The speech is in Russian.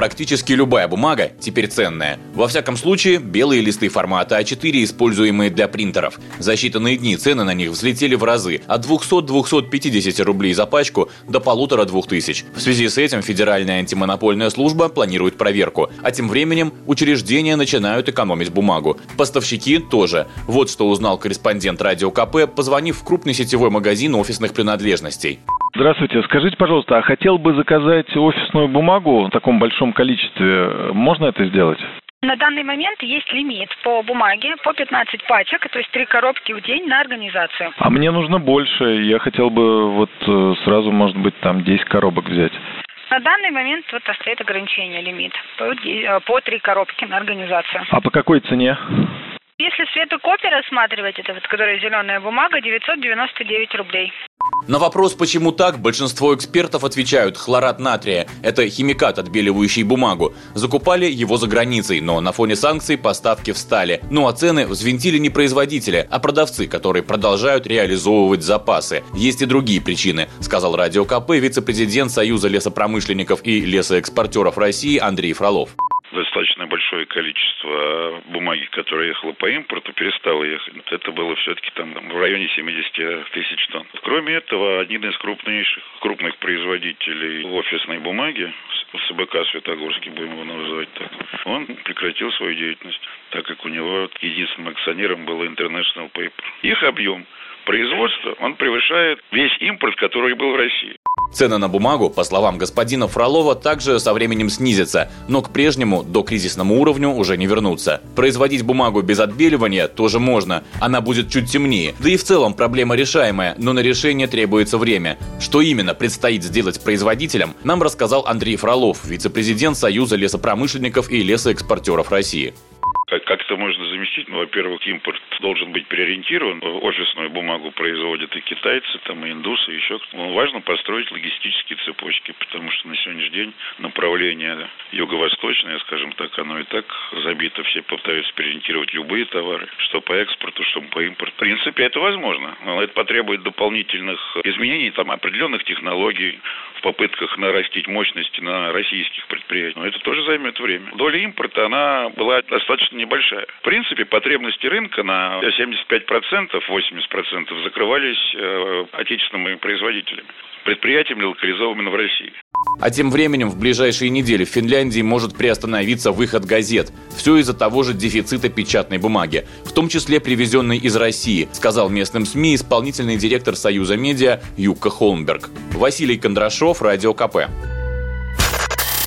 Практически любая бумага теперь ценная. Во всяком случае, белые листы формата А4, используемые для принтеров. За считанные дни цены на них взлетели в разы – от 200-250 рублей за пачку до полутора-двух тысяч. В связи с этим Федеральная антимонопольная служба планирует проверку. А тем временем учреждения начинают экономить бумагу. Поставщики тоже. Вот что узнал корреспондент Радио КП, позвонив в крупный сетевой магазин офисных принадлежностей. Здравствуйте. Скажите, пожалуйста, а хотел бы заказать офисную бумагу в таком большом количестве. Можно это сделать? На данный момент есть лимит по бумаге по 15 пачек, то есть три коробки в день на организацию. А мне нужно больше. Я хотел бы вот э, сразу, может быть, там 10 коробок взять. На данный момент вот стоит ограничение, лимит по, по три коробки на организацию. А по какой цене? Если светокопия рассматривать, это вот которая зеленая бумага, 999 рублей. На вопрос, почему так, большинство экспертов отвечают, хлорат натрия – это химикат, отбеливающий бумагу. Закупали его за границей, но на фоне санкций поставки встали. Ну а цены взвинтили не производители, а продавцы, которые продолжают реализовывать запасы. Есть и другие причины, сказал Радио КП вице-президент Союза лесопромышленников и лесоэкспортеров России Андрей Фролов достаточно большое количество бумаги, которая ехала по импорту, перестало ехать. Это было все-таки там в районе 70 тысяч тонн. Кроме этого, один из крупнейших, крупных производителей офисной бумаги, СБК Светогорский, будем его называть так, он прекратил свою деятельность, так как у него единственным акционером был International Paper. Их объем производства, он превышает весь импорт, который был в России. Цены на бумагу, по словам господина Фролова, также со временем снизятся, но к прежнему до кризисному уровню уже не вернутся. Производить бумагу без отбеливания тоже можно, она будет чуть темнее. Да и в целом проблема решаемая, но на решение требуется время. Что именно предстоит сделать производителям, нам рассказал Андрей Фролов, вице-президент Союза лесопромышленников и лесоэкспортеров России. Как, как это можно заместить? Ну, во-первых, импорт должен быть переориентирован. Офисную бумагу производят и китайцы, там, и индусы, и еще. Ну, важно построить логистические цепочки, потому что на сегодняшний день направление юго-восточное, скажем так, оно и так забито. Все пытаются переориентировать любые товары, что по экспорту, что по импорту. В принципе, это возможно. Но это потребует дополнительных изменений, там, определенных технологий в попытках нарастить мощности на российских предприятиях. Но это тоже займет время. Доля импорта, она была достаточно небольшая. В принципе, потребности рынка на 75%, 80% закрывались э, отечественными производителями предприятиями, локализованными в России. А тем временем в ближайшие недели в Финляндии может приостановиться выход газет. Все из-за того же дефицита печатной бумаги, в том числе привезенной из России, сказал местным СМИ исполнительный директор Союза медиа Юкка Холмберг. Василий Кондрашов, Радио КП.